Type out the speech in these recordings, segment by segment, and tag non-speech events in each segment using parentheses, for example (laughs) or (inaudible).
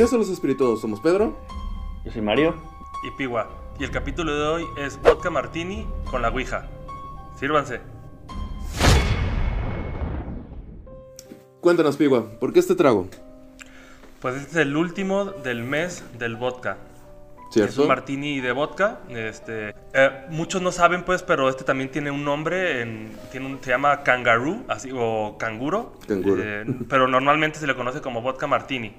Bienvenidos a los espirituosos. Somos Pedro. Yo soy Mario. Y Piwa. Y el capítulo de hoy es Vodka Martini con la Ouija. Sírvanse. Cuéntanos, Pigua, ¿por qué este trago? Pues este es el último del mes del vodka. Es ¿Cierto? un martini de vodka. Este, eh, muchos no saben, pues, pero este también tiene un nombre. en- tiene un- se llama kangaroo, así, o canguro. Canguro. Eh, pero normalmente se le conoce como vodka martini.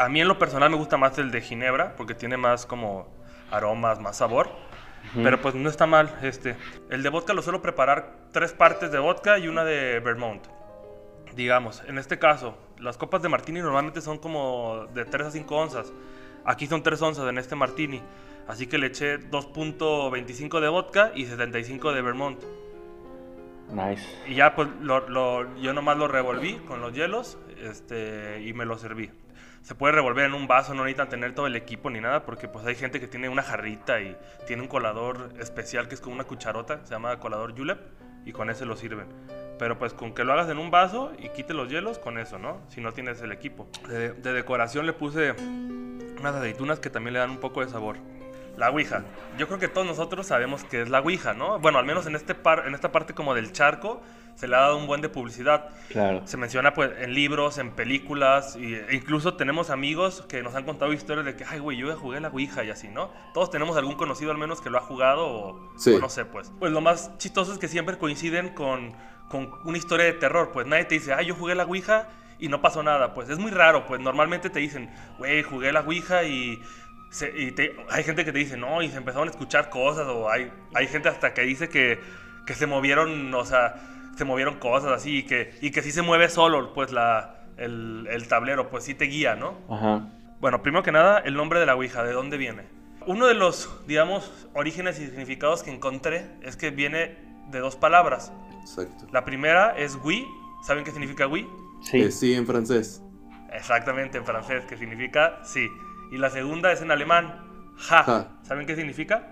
A mí en lo personal me gusta más el de ginebra, porque tiene más como aromas, más sabor. Pero pues no está mal. Este, el de vodka lo suelo preparar tres partes de vodka y una de Vermont. Digamos, en este caso, las copas de martini normalmente son como de 3 a 5 onzas. Aquí son 3 onzas en este martini. Así que le eché 2.25 de vodka y 75 de Vermont. Nice. Y ya pues lo, lo- yo nomás lo revolví con los hielos este, y me lo serví. Se puede revolver en un vaso, no necesitan tener todo el equipo ni nada, porque pues hay gente que tiene una jarrita y tiene un colador especial que es como una cucharota, se llama colador julep, y con ese lo sirven. Pero pues con que lo hagas en un vaso y quite los hielos, con eso, ¿no? Si no tienes el equipo. De, de decoración le puse unas aceitunas que también le dan un poco de sabor. La Ouija. Yo creo que todos nosotros sabemos que es la Ouija, ¿no? Bueno, al menos en, este par, en esta parte como del charco se le ha dado un buen de publicidad. Claro. Se menciona pues en libros, en películas, y- e incluso tenemos amigos que nos han contado historias de que, ay, güey, yo ya jugué la Ouija y así, ¿no? Todos tenemos algún conocido al menos que lo ha jugado o, Sí. o no sé, pues. Pues lo más chistoso es que siempre coinciden con, con una historia de terror, pues nadie te dice, ay, yo jugué la Ouija y no pasó nada, pues es muy raro, pues normalmente te dicen, güey, jugué la Ouija y... se- y te- hay gente que te dice, no, y se empezaron a escuchar cosas, o hay, hay gente hasta que dice que, que se movieron, o sea, se movieron cosas así, y que, y que sí se mueve solo, pues, la, el, el tablero, pues sí te guía, ¿no? Ajá. Bueno, primero que nada, el nombre de la Ouija, ¿de dónde viene? Uno de los, digamos, orígenes y significados que encontré es que viene de dos palabras. Exacto. La primera es oui, ¿saben qué significa oui? Sí. Eh, sí, en francés. Exactamente, en francés, que significa sí. Y la segunda es en alemán, ja. Ja. ¿Saben qué significa?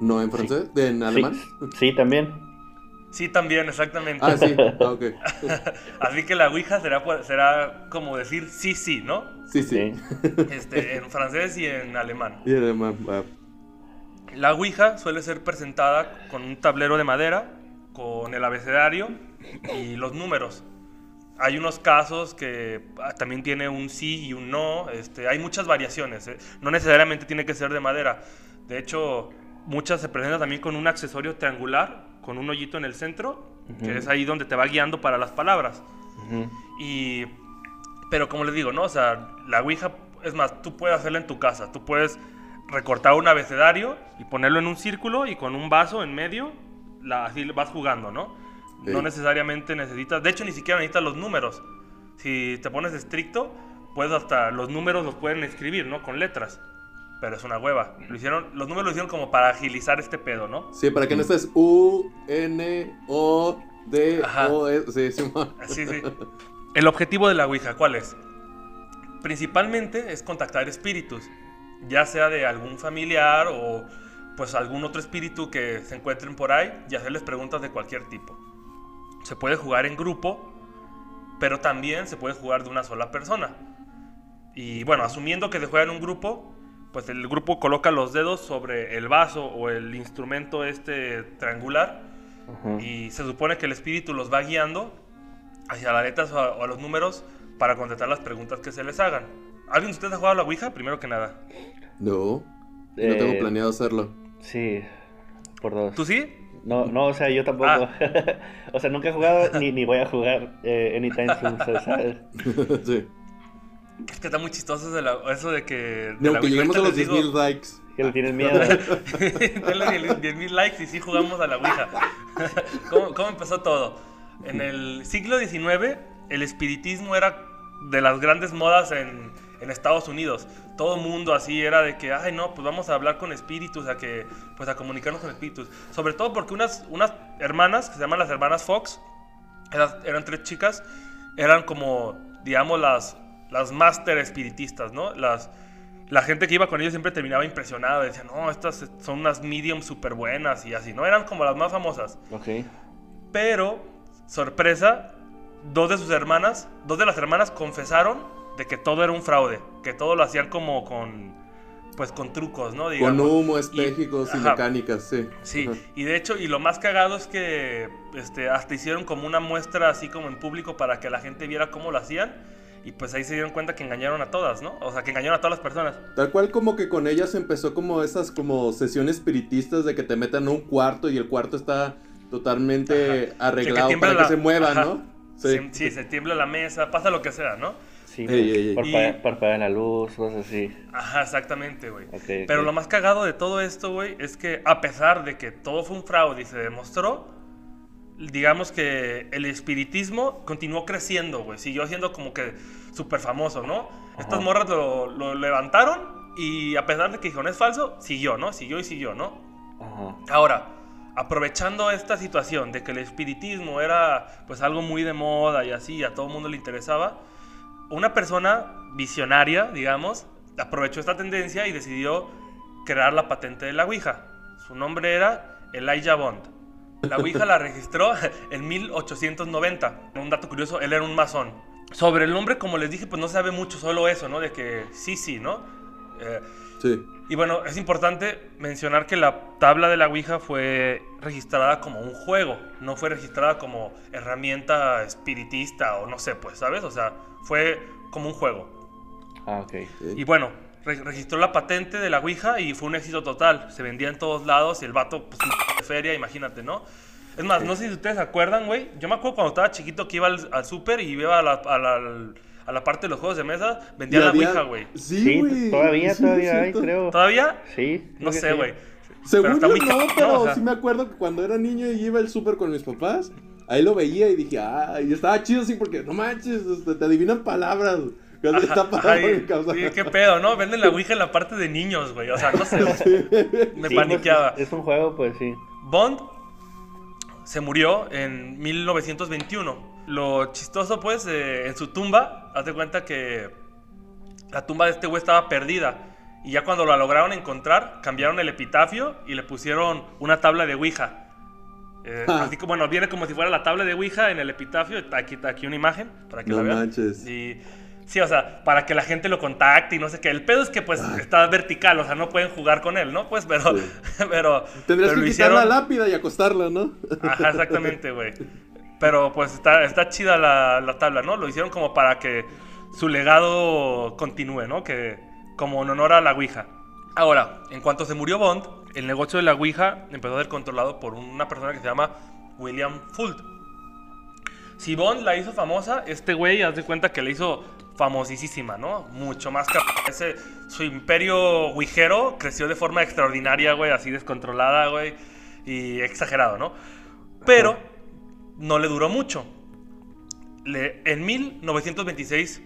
¿No en francés? ¿De- ¿En alemán? Sí, sí, también. Sí, también, exactamente. Ah, sí. Ah, ok. (laughs) Así que la Ouija será, será como decir sí, sí, ¿no? Sí, sí. Sí. Este, en francés y en alemán. Y en alemán, va. La Ouija suele ser presentada con un tablero de madera, con el abecedario y los números. Hay unos casos que ah, también tiene un sí y un no. Este, hay muchas variaciones. ¿eh? No necesariamente tiene que ser de madera. De hecho, muchas se presentan también con un accesorio triangular, con un hoyito en el centro, que es ahí donde te va guiando para las palabras. Ujú. Y, pero como les digo, ¿no? O sea, la Ouija, es más, tú puedes hacerla en tu casa. Tú puedes recortar un abecedario y ponerlo en un círculo y con un vaso en medio, la, así vas jugando, ¿no? No necesariamente necesitas, de hecho ni siquiera necesitas los números. Si te pones estricto, puedes hasta los números los pueden escribir, ¿no? Con letras. Pero es una hueva. Lo hicieron, los números lo hicieron como para agilizar este pedo, ¿no? Sí, para que no estés U, N, O, D, Ajá. O, S. Sí, sí, ma. Sí, sí. El objetivo de la Ouija, ¿cuál es? Principalmente es contactar espíritus, ya sea de algún familiar o pues algún otro espíritu que se encuentren por ahí y hacerles preguntas de cualquier tipo. Se puede jugar en grupo, pero también se puede jugar de una sola persona. Y bueno, asumiendo que se juega en un grupo, pues el grupo coloca los dedos sobre el vaso o el instrumento este triangular Ujú. y se supone que el espíritu los va guiando hacia las letras o a, o a los números para contestar las preguntas que se les hagan. ¿Alguien de ustedes ha jugado a la Ouija? Primero que nada. No. No tengo Eh, planeado hacerlo. Sí. Por dos. ¿Tú sí? No, no, o sea, yo tampoco. Ah. (laughs) o sea, nunca he jugado ni, ni voy a jugar eh, anytime soon, ¿sabes? (laughs) sí. Es que está muy chistoso de la- eso de que... de No, la que Ouija. lleguemos a los les 10.000 likes. Que le tienes miedo. (laughs) Denle 10.000 likes y sí jugamos a la Ouija. ¿Cómo, cómo empezó todo? En el siglo XIX, el espiritismo era de las grandes modas en, en Estados Unidos. Todo mundo así era de que, ay, no, pues vamos a hablar con espíritus, a que, pues a comunicarnos con espíritus. Sobre todo porque unas, unas hermanas, que se llaman las hermanas Fox, eran, eran tres chicas, eran como, digamos, las, las máster espiritistas, ¿no? Las, la gente que iba con ellos siempre terminaba impresionada, decían, no, estas son unas mediums súper buenas y así, ¿no? Eran como las más famosas. ok. Pero, sorpresa, dos de sus hermanas, dos de las hermanas confesaron de que todo era un fraude, que todo lo hacían como con pues con trucos, ¿no? Con humo, espejos y, mecánicas, sí. Sí, Ajá. y de hecho, y lo más cagado es que este, hasta hicieron como una muestra así como en público para que la gente viera cómo lo hacían. Y pues ahí se dieron cuenta que engañaron a todas, ¿no? O sea, que engañaron a todas las personas. Tal cual como que con ellas empezó como esas como sesiones espiritistas de que te metan a un cuarto y el cuarto está totalmente Ajá. arreglado para que se mueva, ajá. ¿no? Sí. sí, se tiembla la mesa, pasa lo que sea, ¿no? Sí, Ey, pues, ey, ey. parpadea- Y- parpadea la luz, cosas así. Ajá, exactamente, güey. Pero lo más cagado de todo esto, güey, es que a pesar de que todo fue un fraude y se demostró, digamos que el espiritismo continuó creciendo, güey. Siguió siendo como que súper famoso, ¿no? Estas morras lo, lo levantaron y a pesar de que dijeron es falso, siguió, ¿no? Siguió y siguió, ¿no? Ajá. Ahora, aprovechando esta situación de que el espiritismo era pues algo muy de moda y así, a todo el mundo le interesaba, una persona visionaria, digamos, aprovechó esta tendencia y decidió crear la patente de la Ouija. Su nombre era Elijah Bond. La Ouija la registró (laughs) en 1890. Un dato curioso, él era un masón. Sobre el nombre, como les dije, pues no se sabe mucho, solo eso, ¿no? De que sí, sí, ¿no? Eh, Sí. Y bueno, es importante mencionar que la tabla de la Ouija fue registrada como un juego, no fue registrada como herramienta espiritista o no sé, pues, ¿sabes? O sea, fue como un juego. Ah, ok. Y bueno, re- registró la patente de la Ouija y fue un éxito total. Se vendía en todos lados y el vato, pues, un de feria, imagínate, ¿no? Es más, no sé si ustedes se acuerdan, güey. Yo me acuerdo cuando estaba chiquito que iba al, al súper y iba a la, a, la, a la parte de los juegos de mesa, vendía la había- Ouija, güey. Sí, Sí, güey. todavía, sí, todavía hay, creo. ¿Todavía? Sí. No sé, sí. güey. Según está yo muy no, pero o sea. sí me acuerdo que cuando era niño y iba al súper con mis papás, ahí lo veía y dije, ah, y estaba chido así porque no manches, este, te adivinan palabras. Ajá, está ay, sí, qué pedo, ¿no? Venden la Ouija en la parte de niños, güey. O sea, no sé. (laughs) Me Sí, paniqueaba. es, es un juego, pues sí. Bond se murió en 1921. Lo chistoso, pues, eh, en su tumba, haz de cuenta que la tumba de este güey estaba perdida. Y ya cuando la lograron encontrar, cambiaron el epitafio y le pusieron una tabla de Ouija. Eh, (laughs) Ah. Así como, bueno, viene como si fuera la tabla de Ouija en el epitafio. Aquí, está aquí una imagen para que No la vean. manches. Y sí, o sea, para que la gente lo contacte y no sé qué. El pedo es que pues está vertical, o sea, no pueden jugar con él, ¿no? Pues, pero, Sí. (laughs) pero, Tendrías pero que quitar la lápida y acostarla, ¿no? Ajá, exactamente, güey. (laughs) Pero pues está, chida la, la tabla, ¿no? Lo hicieron como para que su legado continúe, ¿no? Que como en honor a la Ouija. Ahora, en cuanto se murió Bond, el negocio de la Ouija empezó a ser controlado por una persona que se llama William Fult. Si Bond la hizo famosa, este güey, haz de cuenta que la hizo famosísima, ¿no? Mucho más que su imperio ouijero creció de forma extraordinaria, güey, así descontrolada, güey, y exagerado, ¿no? Pero no le duró mucho. En 1926,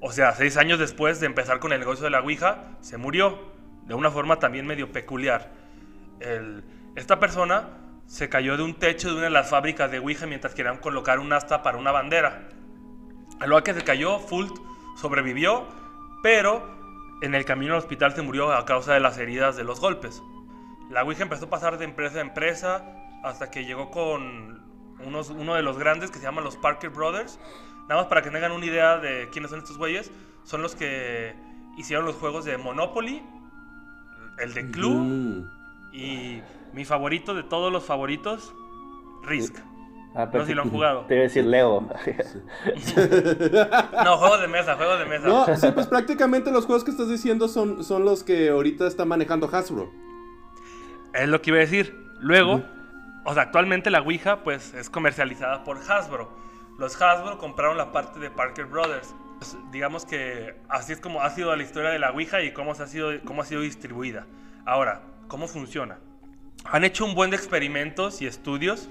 o sea, seis años después de empezar con el negocio de la Ouija, se murió de una forma también medio peculiar. Esta persona se cayó de un techo de una de las fábricas de Ouija mientras querían colocar un asta para una bandera. A lo que se cayó, Fult sobrevivió, pero en el camino al hospital se murió a causa de las heridas de los golpes. La Ouija empezó a pasar de empresa a empresa hasta que llegó con unos, uno de los grandes que se llaman los Parker Brothers. Nada más para que tengan una idea de quiénes son estos güeyes. Son los que hicieron los juegos de Monopoly, el de Clue Mm. y mi favorito de todos los favoritos, Risk. Ah, No sé si lo han jugado. Te iba a decir Leo. (laughs) No, juego de mesa, juego de mesa. No, sí, pues prácticamente los juegos que estás diciendo son, son los que ahorita está manejando Hasbro. Es lo que iba a decir. Luego, o sea, actualmente la Ouija pues es comercializada por Hasbro. Los Hasbro compraron la parte de Parker Brothers. Pues, digamos que así es como ha sido la historia de la Ouija y cómo, se ha, sido, cómo ha sido distribuida. Ahora, ¿cómo funciona? Han hecho un buen de experimentos y estudios.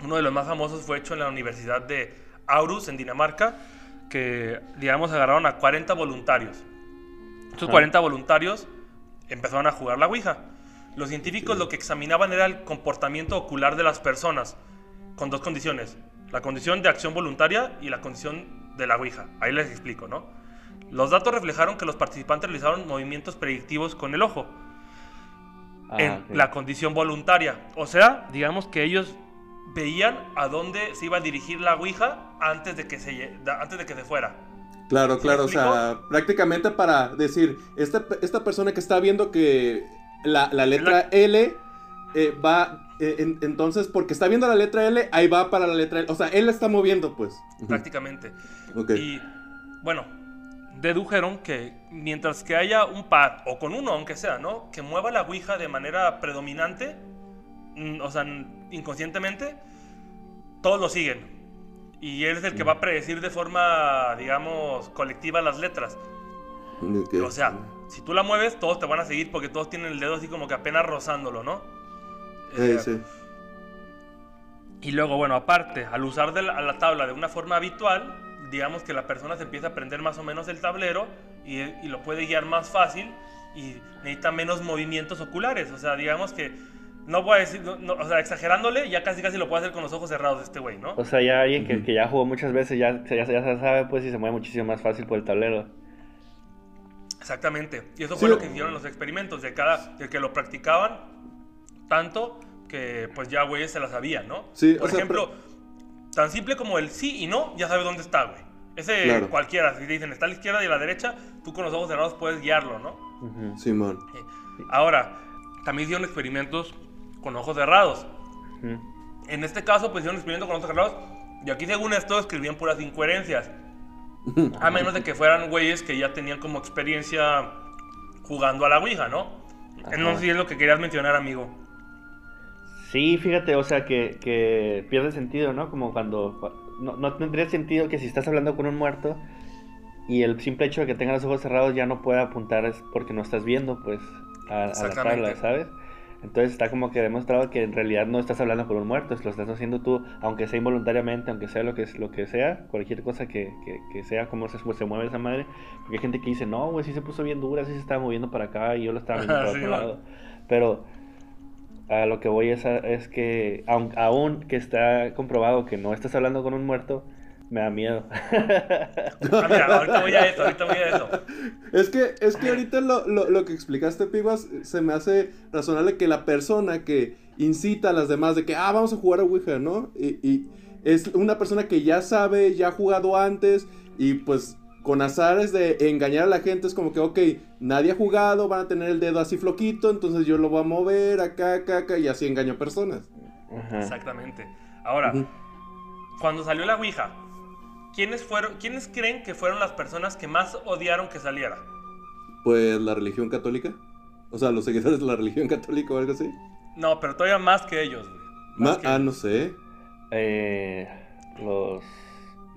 Uno de los más famosos fue hecho en la Universidad de Aarhus, en Dinamarca, que, digamos, agarraron a 40 voluntarios. Estos Ajá. 40 voluntarios empezaron a jugar la Ouija. Los científicos lo que examinaban era el comportamiento ocular de las personas, con dos condiciones. La condición de acción voluntaria y la condición de la Ouija. Ahí les explico, ¿no? Los datos reflejaron que los participantes realizaron movimientos predictivos con el ojo Ah, en la condición voluntaria. O sea, digamos que ellos veían a dónde se iba a dirigir la Ouija antes de que se, antes de que se fuera. Claro, ¿Sí me claro, o sea, prácticamente para decir, esta, esta persona que está viendo que la, la letra L eh, va, eh, en- entonces, porque está viendo la letra L, ahí va para la letra L, o sea, él la está moviendo, pues. Prácticamente. Ok. Y bueno, dedujeron que mientras que haya un par, o con uno aunque sea, ¿no? Que mueva la Ouija de manera predominante, mm, o sea, inconscientemente, todos lo siguen. Y él es el que va a predecir de forma, digamos, colectiva las letras. O sea, si tú la mueves, todos te van a seguir porque todos tienen el dedo así como que apenas rozándolo, ¿no? Eh, Eh, sí. Y luego, bueno, aparte, al usar de la, la tabla de una forma habitual, digamos que la persona se empieza a aprender más o menos el tablero y, y lo puede guiar más fácil y necesita menos movimientos oculares. O sea, digamos que, no voy a decir, no- no, o sea, exagerándole, ya casi casi lo puede hacer con los ojos cerrados este güey, ¿no? O sea, ya alguien que, ya jugó muchas veces ya, ya, ya sabe, pues, y se mueve muchísimo más fácil por el tablero. Exactamente. Y eso Sí, fue lo que hicieron los experimentos, de cada, de que lo practicaban tanto que pues ya güeyes se la sabían, ¿no? Sí, Por o sea, ejemplo, tan simple como el sí y no, ya sabes dónde está, güey. Ese Claro. cualquiera, si te dicen está a la izquierda y a la derecha, tú con los ojos cerrados puedes guiarlo, ¿no? Ujú. Simón. Eh, Ahora, también hicieron experimentos con ojos cerrados. Ujú. En este caso, pues hicieron experimentos con ojos cerrados y aquí según esto escribían puras incoherencias. A menos de que fueran güeyes que ya tenían como experiencia jugando a la Ouija, ¿no? Ajá. No sé si es lo que querías mencionar, amigo. Sí, fíjate, o sea, que, que pierde sentido, ¿no? Como cuando... No, no tendría sentido que si estás hablando con un muerto y el simple hecho de que tenga los ojos cerrados ya no pueda apuntar es porque no estás viendo, pues, a, a la tabla, ¿sabes? Entonces está como que demostrado que en realidad no estás hablando con un muerto, lo estás haciendo tú, aunque sea involuntariamente, aunque sea lo que, lo que sea, cualquier cosa que, que, que sea, como se, se mueve esa madre. Porque hay gente que dice, no, güey, sí se puso bien dura, sí se estaba moviendo para acá y yo lo estaba viendo (laughs) para Sí, otro lado. Pero a lo que voy es, a- es que, aun, aún que está comprobado que no estás hablando con un muerto, me da miedo. Ah, mira, ahorita voy a eso, ahorita voy a eso. Es que, es que ahorita lo, lo, lo que explicaste, Piguas, se me hace razonable que la persona que incita a las demás de que, ah, vamos a jugar a Ouija, ¿no? Y, y es una persona que ya sabe, ya ha jugado antes y pues con azares de engañar a la gente es como que, ok, nadie ha jugado, van a tener el dedo así floquito, entonces yo lo voy a mover acá, acá, acá y así engaño personas. Ajá. Exactamente. Ahora, cuando salió la Ouija, ¿quiénes, fueron, ¿quiénes creen que fueron las personas que más odiaron que saliera? Pues la religión católica. O sea, los seguidores de la religión católica o algo así. No, pero todavía más que ellos, güey. Más que ah, no sé. Eh, los...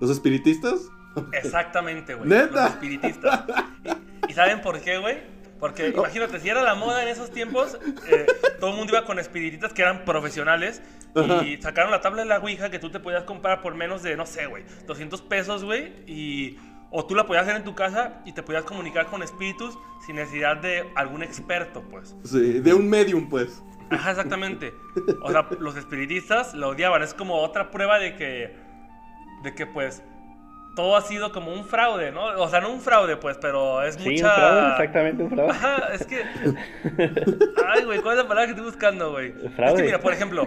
¿Los espiritistas? Exactamente, güey. (laughs) ¿Neta? Los espiritistas. ¿Y, y saben por qué, güey? Porque imagínate, si era la moda en esos tiempos, eh, todo el mundo iba con espiritistas que eran profesionales Ajá. y sacaron la tabla de la Ouija que tú te podías comprar por menos de, no sé, güey, 200 pesos, güey, y... O tú la podías hacer en tu casa y te podías comunicar con espíritus sin necesidad de algún experto, pues. Sí, de un medium, pues. Ajá, exactamente. O sea, los espiritistas lo odiaban. Es como otra prueba de que, de que pues, todo ha sido como un fraude, ¿no? O sea, no un fraude, pues, pero es Sí, mucha... un fraude, exactamente un fraude. Ajá, es que... Ay, güey, ¿cuál es la palabra que estoy buscando, güey? Es Fraude. que mira, por ejemplo,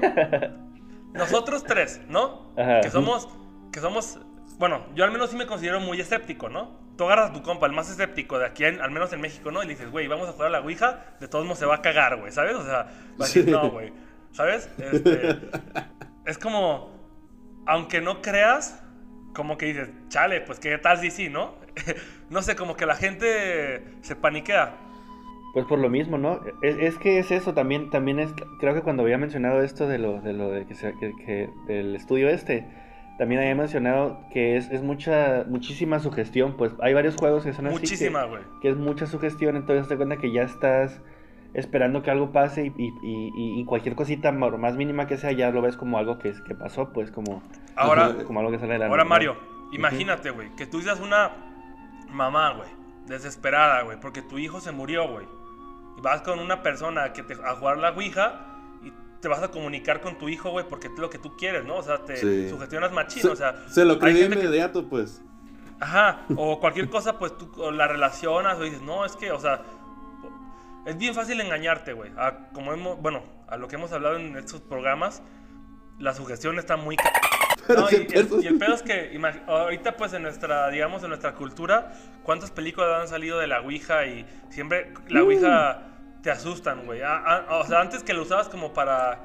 (laughs) nosotros tres, ¿no? Ajá. Que somos, que somos, bueno, yo al menos sí me considero muy escéptico, ¿no? Tú agarras a tu compa, el más escéptico de aquí, en- al menos en México, ¿no? Y le dices, güey, vamos a jugar a la Ouija, de todos modos se va a cagar, güey, ¿sabes? O sea, va a decir, Sí. no, güey, ¿sabes? Este, (laughs) es como, aunque no creas, como que dices, chale, pues qué tal si sí, ¿no? (laughs) no sé, como que la gente se paniquea. Pues por lo mismo, ¿no? Es, es que es eso, también, también es, creo que cuando había mencionado esto de lo de, lo de que, se- que- que- del estudio este, también había mencionado que es, es mucha, muchísima sugestión, pues hay varios juegos que son así. que- Muchísima, güey. que es mucha sugestión, entonces te cuenta que ya estás esperando que algo pase y, y- y- y cualquier cosita más mínima que sea ya lo ves como algo que, que pasó, pues como, Ahora, como algo que sale de la Ahora. Mario, imagínate, güey, que tú seas una mamá, güey, desesperada, güey, porque tu hijo se murió, güey. Y vas con una persona que te, a jugar la Ouija y te vas a comunicar con tu hijo, güey, porque es lo que tú quieres, ¿no? O sea, te Sí. sugestionas machín, Se, o sea... se lo que- inmediato, pues. Ajá, o cualquier cosa, pues tú la relacionas o dices, no, es que, o sea, es bien fácil engañarte, güey. A- Como hemos, bueno, a lo que hemos hablado en estos programas, la sugestión está muy... ca- (laughs) No, y, el, y el pedo es que ahorita pues en nuestra, digamos, en nuestra cultura, ¿cuántas películas han salido de la Ouija? Y siempre la Ouija te asustan, güey. O sea, antes que lo usabas como para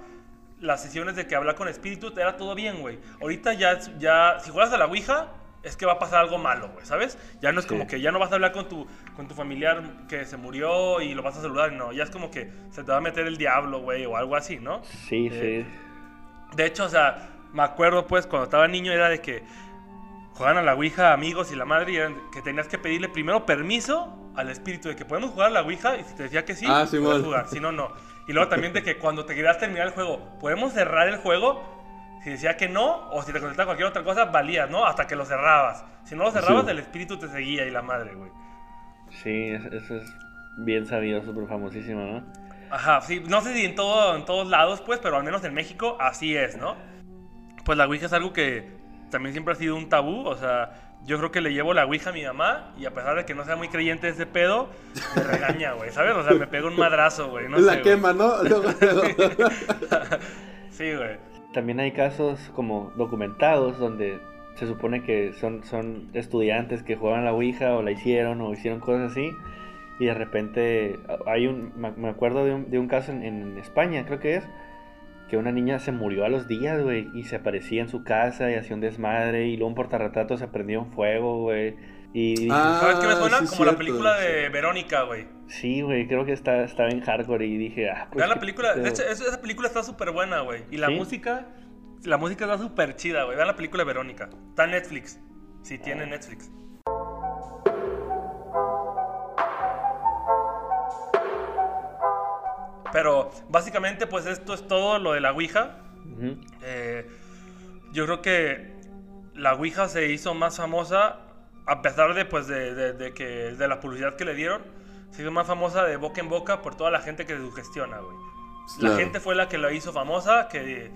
las sesiones de que hablar con espíritus, era todo bien, güey. Ahorita ya, ya si juegas a la Ouija, es que va a pasar algo malo, güey, ¿sabes? Ya no es como Sí. que ya no vas a hablar con tu, con tu familiar que se murió y lo vas a saludar, no. Ya es como que se te va a meter el diablo, güey, o algo así, ¿no? Sí, Eh, sí. De hecho, o sea, me acuerdo pues cuando estaba niño era de que jugaban a la Ouija amigos y la madre y eran que tenías que pedirle primero permiso al espíritu de que podemos jugar a la Ouija y si te decía que sí, Ah, jugar, si no, no. Y luego también de que cuando te querías terminar el juego, podemos cerrar el juego. Si decía que no, o si te contestaba cualquier otra cosa, valías, ¿no? Hasta que lo cerrabas. Si no lo cerrabas, Sí. el espíritu te seguía y la madre, güey. Sí, es- eso es bien sabido, súper famosísimo, ¿no? Ajá, sí, no sé si en, todo, en todos lados, pues, pero al menos en México así es, ¿no? Pues la Ouija es algo que también siempre ha sido un tabú, o sea, yo creo que le llevo la Ouija a mi mamá y a pesar de que no sea muy creyente de ese pedo, me regaña, güey, ¿sabes? O sea, me pega un madrazo, güey, no la sé, quema, ¿no? (laughs) (laughs) Sí, güey. También hay casos como documentados donde se supone que son, son estudiantes que juegan la Ouija o la hicieron o hicieron cosas así y de repente hay un, me acuerdo de un, de un caso en, en España, creo que es, que una niña se murió a los días, güey, y se aparecía en su casa y hacía un desmadre y luego un portarretrato se prendió en fuego, güey. Y Ah, ¿Sabes qué me suena? sí, Como la película sí. de Verónica, güey. sí, güey, creo que está, estaba en hardcore y dije, ah, pues Vean la película, de hecho, esa esa película está súper buena, güey. Y la ¿Sí? música, la música está súper chida, güey. Vean la película de Verónica. Está en Netflix. Si tiene Netflix. Pero básicamente, pues esto es todo lo de la Ouija. Eh, yo creo que la Ouija se hizo más famosa a pesar de, pues, de, de- de que, de la publicidad que le dieron. Se hizo más famosa de boca en boca por toda la gente que se sugestiona, güey. La Claro. gente fue la que la hizo famosa, que,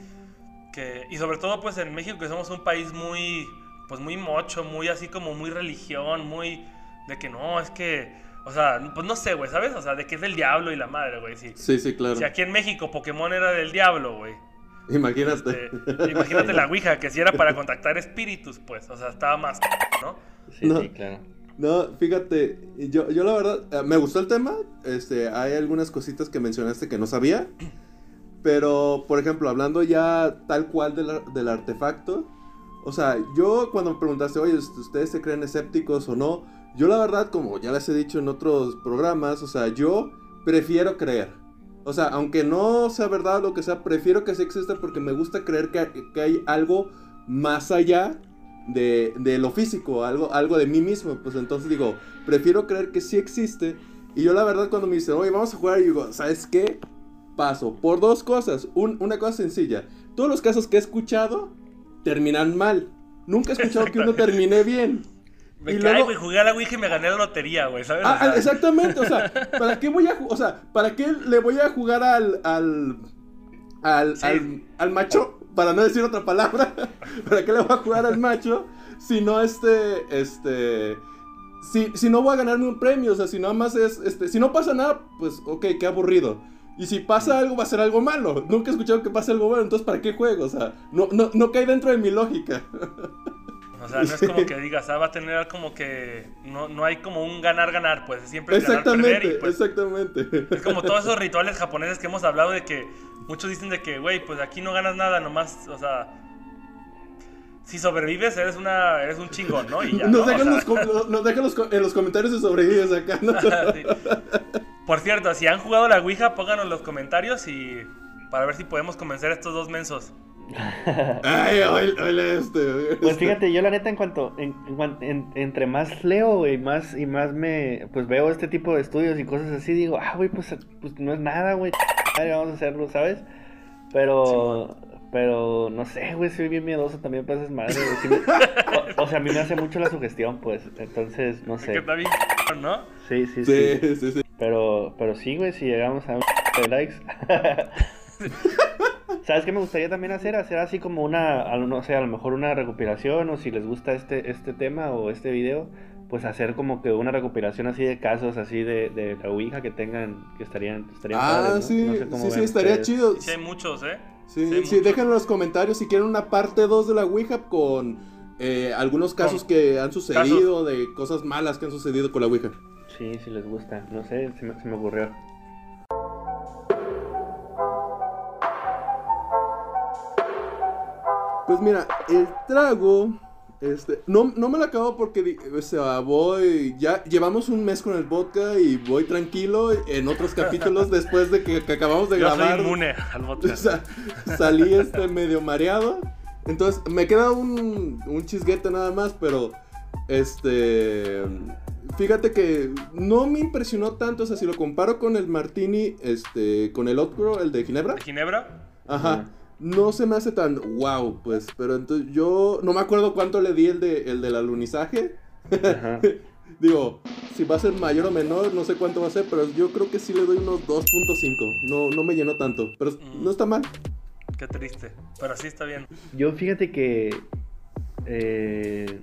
que, y sobre todo pues en México que somos un país muy, pues muy mocho, muy así como muy religión, muy de que no, es que, o sea, pues no sé, güey, ¿sabes? O sea, de que es del diablo y la madre, güey, sí. Sí, sí, claro. Si aquí en México Pokémon era del diablo, güey. Imagínate. Este, imagínate la Ouija, que si era para contactar espíritus, pues, o sea, estaba más, ¿no? Sí, No. sí, claro. No, fíjate, yo, yo la verdad, eh, me gustó el tema, este, hay algunas cositas que mencionaste que no sabía, pero, por ejemplo, hablando ya tal cual del, del artefacto, o sea, yo cuando me preguntaste, oye, ¿ust- ¿ustedes se creen escépticos o no? Yo la verdad, como ya les he dicho en otros programas, o sea, yo prefiero creer. O sea, aunque no sea verdad lo que sea, prefiero que sí exista porque me gusta creer que, que hay algo más allá de, de lo físico, algo, algo de mí mismo. Pues entonces digo, prefiero creer que sí existe. Y yo la verdad cuando me dicen, oye, vamos a jugar, y digo, ¿sabes qué? Paso por dos cosas. Un- una cosa sencilla. Todos los casos que he escuchado terminan mal. Nunca he escuchado que uno termine bien. (laughs) Me Y cae, luego- güey, jugué a la Ouija y me gané la lotería, güey, ¿sabes? O Ah, sea, exactamente, o sea, (laughs) ¿para qué voy a o sea, ¿para qué le voy a jugar al al al, Sí. al, al macho para no decir otra palabra? (laughs) ¿Para qué le voy a jugar al macho si no este este si, si no voy a ganarme un premio, o sea, si nada más es este si no pasa nada, pues ok, qué aburrido. Y si pasa algo va a ser algo malo. Nunca he escuchado que pase algo bueno, entonces ¿para qué juego? O sea, no no no cae dentro de mi lógica. (laughs) O sea, no es como que digas, ah, va a tener como que. No, no hay como un ganar-ganar, pues es siempre ganar, Exactamente, perder. Y, pues, exactamente. es como todos esos rituales japoneses que hemos hablado de que muchos dicen de que, güey, pues aquí no ganas nada, nomás, o sea. Si sobrevives, eres, una, eres un chingón, ¿no? Y ya, Nos ¿no? O dejan, sea, los, com- nos dejan los en los comentarios si sobrevives acá, ¿no? (laughs) sí. Por cierto, si han jugado la Ouija, pónganos en los comentarios y. Para ver si podemos convencer a estos dos mensos. Ay, oye, oye este. Pues este. fíjate, yo la neta en cuanto, en, en cuan- en- entre más leo, güey, más y más me, pues veo este tipo de estudios y cosas así, digo, ah, güey, pues, pues no es nada, güey, vamos a hacerlo, ¿sabes? Pero, pero, no sé, güey, soy bien miedoso también para esas madres, sí o, o sea, a mí me hace mucho la sugestión, pues, entonces, no Que sé, está bien, ¿no? sí, sí, sí, Sí, sí, sí. pero, pero sí, güey, si llegamos a un de likes. (laughs) ¿Sabes qué me gustaría también hacer? Hacer así como una, no sé, a lo mejor una recopilación o si les gusta este, este tema o este video, pues hacer como que una recopilación así de casos así de, de la Ouija que tengan, que estarían, estarían Ah, padres, ¿no? sí, No sé cómo sí, sí, estaría ustedes. chido. Sí, hay muchos, ¿eh? Sí, Sí, sí, mucho. dejen en los comentarios si quieren una parte 2 de la Ouija con eh, algunos casos Con que han sucedido, de cosas malas que han sucedido con la Ouija. Sí, si les gusta. No sé, se me, se me ocurrió. Pues mira, el trago, este, no, no me lo acabo porque, o sea, voy, ya llevamos un mes con el vodka y voy tranquilo en otros capítulos (laughs) después de que, que acabamos de Yo grabar. soy inmune al vodka. (laughs) Sa- salí este medio mareado. Entonces, me queda un, un chisguete nada más, pero este fíjate que no me impresionó tanto, o sea, si lo comparo con el martini, este, con el otro, el de Ginebra, ¿De Ginebra? ajá. No se me hace tan wow, pues, pero entonces yo no me acuerdo cuánto le di el de el del alunizaje. Ajá. (laughs) Digo, si va a ser mayor o menor, no sé cuánto va a ser, pero yo creo que sí le doy unos 2.5. No, no me llenó tanto, pero Mm. no está mal. Qué triste. Pero sí está bien. Yo fíjate que eh,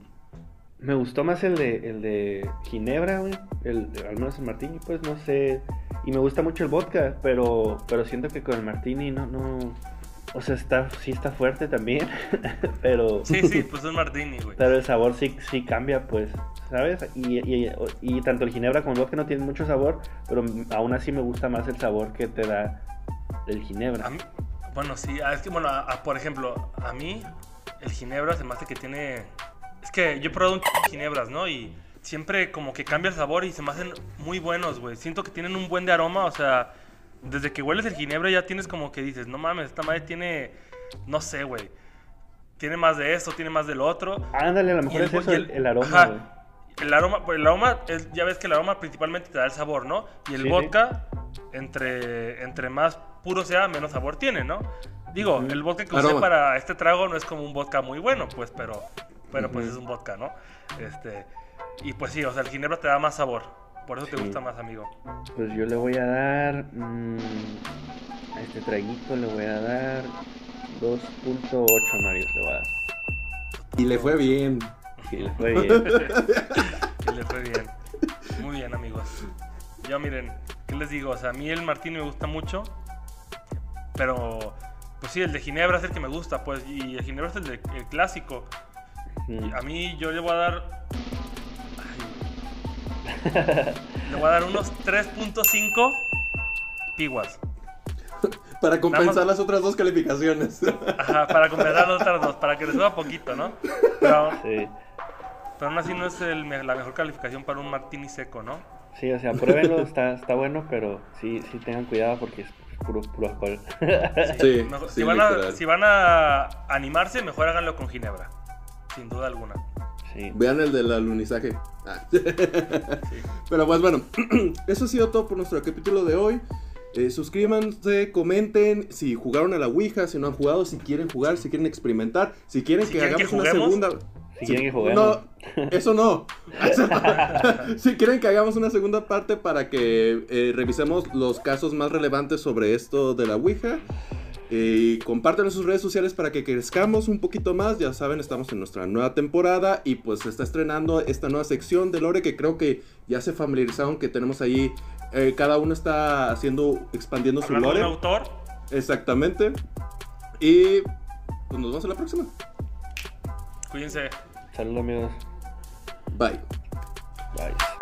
me gustó más el de, el de Ginebra, güey. El, al menos el Martini, pues no sé. Y me gusta mucho el vodka, pero, pero siento que con el Martini no, no. O sea, está, sí está fuerte también, (laughs) pero, Sí, sí, pues un martini, güey. pero el sabor sí, sí cambia, pues, ¿sabes? Y, y, y tanto el Ginebra como el vodka no tienen mucho sabor, pero aún así me gusta más el sabor que te da el Ginebra. A mí- bueno, sí, ah, es que, bueno, a- a- por ejemplo, a mí el ginebra se me hace que tiene... Es que yo he probado un de ginebras, ¿no? Y siempre como que cambia el sabor y se me hacen muy buenos, güey. Siento que tienen un buen de aroma, o sea, desde que hueles el ginebra ya tienes como que dices, no mames, esta madre tiene, no sé, güey. Tiene más de esto, tiene más del otro. Ándale, a lo mejor Y es el- eso, el, el- el aroma, ajá. El aroma, pues, el aroma es- ya ves que el aroma principalmente te da el sabor, ¿no? Y el Sí, sí. vodka, entre, entre más puro sea, menos sabor tiene, ¿no? Digo, el vodka que usé Aroma. para este trago no es como un vodka muy bueno, pues, pero, pero pues es un vodka, ¿no? Este, y pues sí, o sea, el ginebra te da más sabor. Por eso te Sí. gusta más, amigo. Pues yo le voy a dar. mm, a este traguito le voy a dar 2.8 Marios le voy a dar. Y le fue bien. Sí, le fue bien. (laughs) que le fue bien. Muy bien, amigos. Yo, miren, ¿qué les digo? O sea, a mí el martini me gusta mucho, pero pues sí, el de Ginebra es el que me gusta, pues, y el Ginebra es el, de- el clásico. Mm, Y a mí yo le voy a dar... (laughs) le voy a dar unos 3.5 piguas. Para compensar más- las otras dos calificaciones. (laughs) Ajá, para compensar las otras dos, para que les suba poquito, ¿no? Pero, Sí. pero aún así no es el la mejor calificación para un martini seco, ¿no? Sí, o sea, pruébenlo, está, está bueno, pero sí, sí tengan cuidado porque es puro, puro alcohol. (laughs) Sí, Mejor- sí, si, van a, literal. si van a animarse, mejor háganlo con ginebra. Sin duda alguna. Sí. Vean el del alunizaje. Ah. (laughs) Pero pues bueno, (clears throat) eso ha sido todo por nuestro capítulo de hoy. Eh, suscríbanse, comenten si jugaron a la Ouija, si no han jugado, si quieren jugar, si quieren experimentar, si quieren Si que quieren que hagamos una juguemos. segunda. Si quieren que juguemos. No, eso no. Eso (laughs) no. si quieren que hagamos una segunda parte para que eh, revisemos los casos más relevantes sobre esto de la Ouija. Y compartan en sus redes sociales para que crezcamos un poquito más. Ya saben, estamos en nuestra nueva temporada y pues se está estrenando esta nueva sección de Lore que creo que ya se familiarizaron que tenemos ahí. eh, cada uno está haciendo, expandiendo su lore. un autor, Exactamente. Y pues nos vemos en la próxima. cuídense. Saludos amigos. Bye. Bye.